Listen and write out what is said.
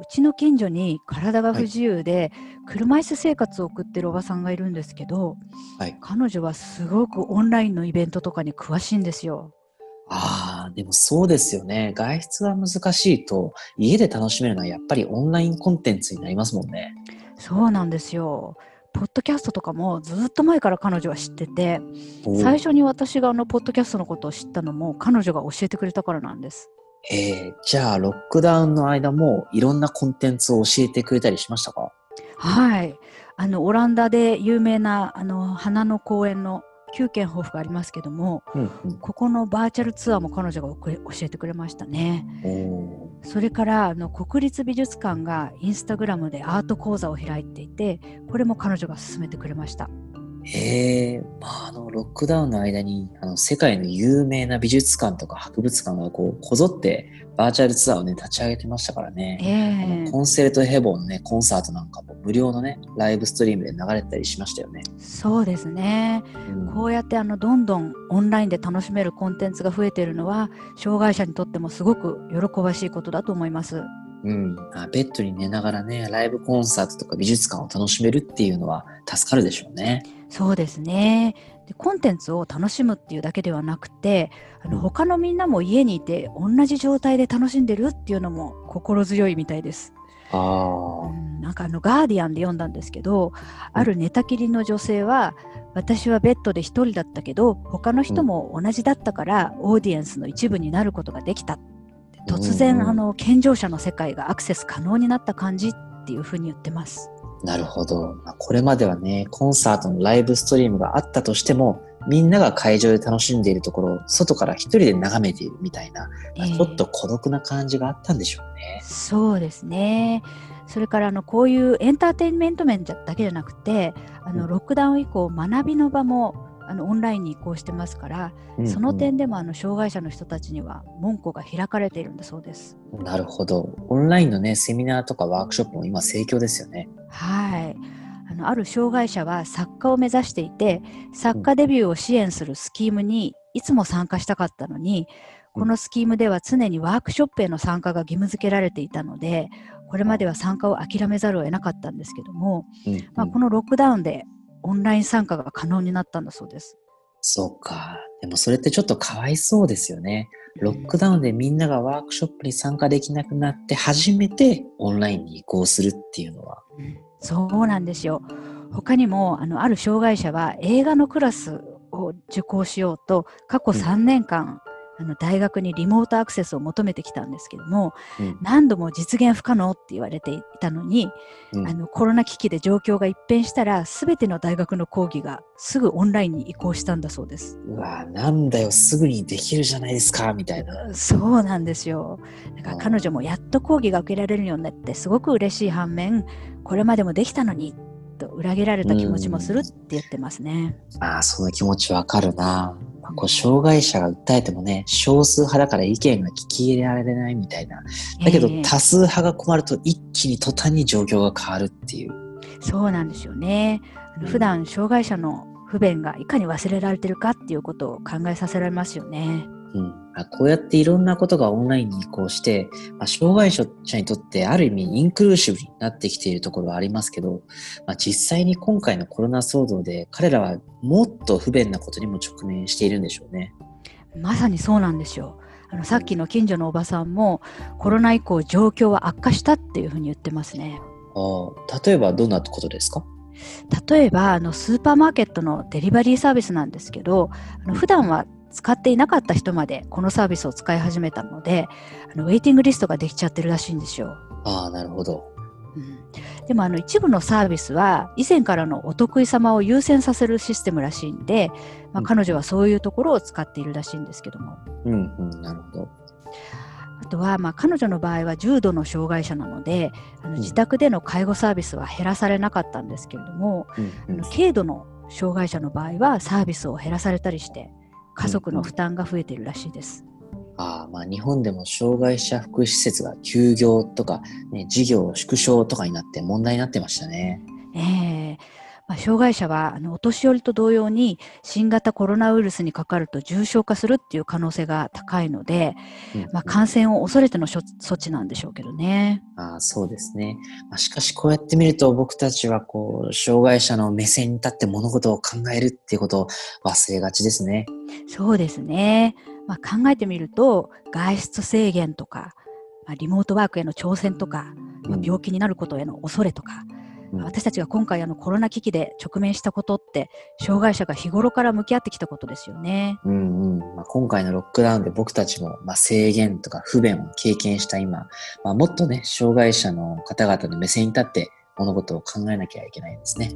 うちの近所に体が不自由で車椅子生活を送ってるおばさんがいるんですけど、はい、彼女はすごくオンラインのイベントとかに詳しいんですよ。ああ、でもそうですよね。外出が難しいと、家で楽しめるのはやっぱりオンラインコンテンツになりますもんね。そうなんですよ。ポッドキャストとかもずっと前から彼女は知ってて、最初に私があのポッドキャストのことを知ったのも彼女が教えてくれたからなんです。えー、じゃあロックダウンの間もいろんなコンテンツを教えてくれたりしましたか？はい。あのオランダで有名なあの花の公園の9軒抱負がありますけども、うんうん、ここのバーチャルツアーも彼女が教えてくれましたね。それからあの国立美術館がインスタグラムでアート講座を開いていてこれも彼女が勧めてくれました。へえ、まあ、あの、ロックダウンの間に、あの、世界の有名な美術館とか博物館がこう、こぞってバーチャルツアーをね、立ち上げてましたからね。えー、コンセルトヘボンね、コンサートなんかも無料のね、ライブストリームで流れたりしましたよね。そうですね。うん、こうやってあの、どんどんオンラインで楽しめるコンテンツが増えているのは、障害者にとってもすごく喜ばしいことだと思います。うん、ベッドに寝ながらね、ライブコンサートとか美術館を楽しめるっていうのは助かるでしょうね。そうですね。でコンテンツを楽しむっていうだけではなくてあの他のみんなも家にいて同じ状態で楽しんでるっていうのも心強いみたいです。あうん、なんかあのガーディアンで読んだんですけどある寝たきりの女性は私はベッドで1人だったけど他の人も同じだったからオーディエンスの一部になることができた突然、あの健常者の世界がアクセス可能になった感じっていうふうに言ってます。なるほど。これまではね、コンサートのライブストリームがあったとしても、みんなが会場で楽しんでいるところを外から一人で眺めているみたいな、えー、ちょっと孤独な感じがあったんでしょうね。そうですね。それからあのこういうエンターテインメント面だけじゃなくてあのロックダウン以降学びの場もあのオンラインに移行してますから、うんうん、その点でもあの障害者の人たちには門戸が開かれているんだそうです。なるほど。オンラインのねセミナーとかワークショップも今盛況ですよね。はい。あのある障害者は作家を目指していて作家デビューを支援するスキームにいつも参加したかったのに、このスキームでは常にワークショップへの参加が義務付けられていたのでこれまでは参加を諦めざるを得なかったんですけども、まあ、このロックダウンでオンライン参加が可能になったんだそうです。そうか。でもそれってちょっとかわいそうですよね。ロックダウンでみんながワークショップに参加できなくなって初めてオンラインに移行するっていうのは。そうなんですよ。他にもあのある障害者は映画のクラスを受講しようと過去3年間あの大学にリモートアクセスを求めてきたんですけども、うん、何度も実現不可能って言われていたのに、うん、あのコロナ危機で状況が一変したら全ての大学の講義がすぐオンラインに移行したんだそうです。うわなんだよすぐにできるじゃないですかみたいな。そうなんですよ。だから彼女もやっと講義が受けられるようになってすごく嬉しい反面これまでもできたのにと裏切られた気持ちもするって言ってますね。ああその気持ちわかるな。まあ、こう障害者が訴えてもね、少数派だから意見が聞き入れられないみたいな。だけど、多数派が困ると一気に途端に状況が変わるっていう。そうなんですよね。普段障害者の不便がいかに忘れられてるかっていうことを考えさせられますよね。うん、こうやっていろんなことがオンラインに移行して、まあ、障害者にとってある意味インクルーシブになってきているところはありますけど、まあ、実際に今回のコロナ騒動で彼らはもっと不便なことにも直面しているんでしょうね。まさにそうなんですよ。あのさっきの近所のおばさんもコロナ以降状況は悪化したっていうふうに言ってますね。あ例えばどんなことですか？例えばあのスーパーマーケットのデリバリーサービスなんですけどあの普段は使っていなかった人までこのサービスを使い始めたのであのウェイティングリストができちゃってるらしいんですよ。ああなるほど。うん、でもあの一部のサービスは以前からのお得意様を優先させるシステムらしいんで、まあ、彼女はそういうところを使っているらしいんですけども。うんうん、なるほど。あとは、まあ、彼女の場合は重度の障害者なのであの自宅での介護サービスは減らされなかったんですけれども、うんうん、あの軽度の障害者の場合はサービスを減らされたりして家族の負担が増えているらしいです。あまあ日本でも障害者福祉施設が休業とか、ね、事業縮小とかになって問題になってましたね。ええー、まあ、障害者はあのお年寄りと同様に新型コロナウイルスにかかると重症化するっていう可能性が高いので、まあ、感染を恐れての措置なんでしょうけどね。あそうですね、まあ、しかしこうやって見ると僕たちはこう障害者の目線に立って物事を考えるっていうことを忘れがちですね。そうですね、まあ、考えてみると外出制限とか、まあ、リモートワークへの挑戦とか、まあ、病気になることへの恐れとか、私たちが今回あのコロナ危機で直面したことって障害者が日頃から向き合ってきたことですよね。うんうんまあ、今回のロックダウンで僕たちも、まあ、制限とか不便を経験した今、まあ、もっとね障害者の方々の目線に立って物事を考えなきゃいけないんですね。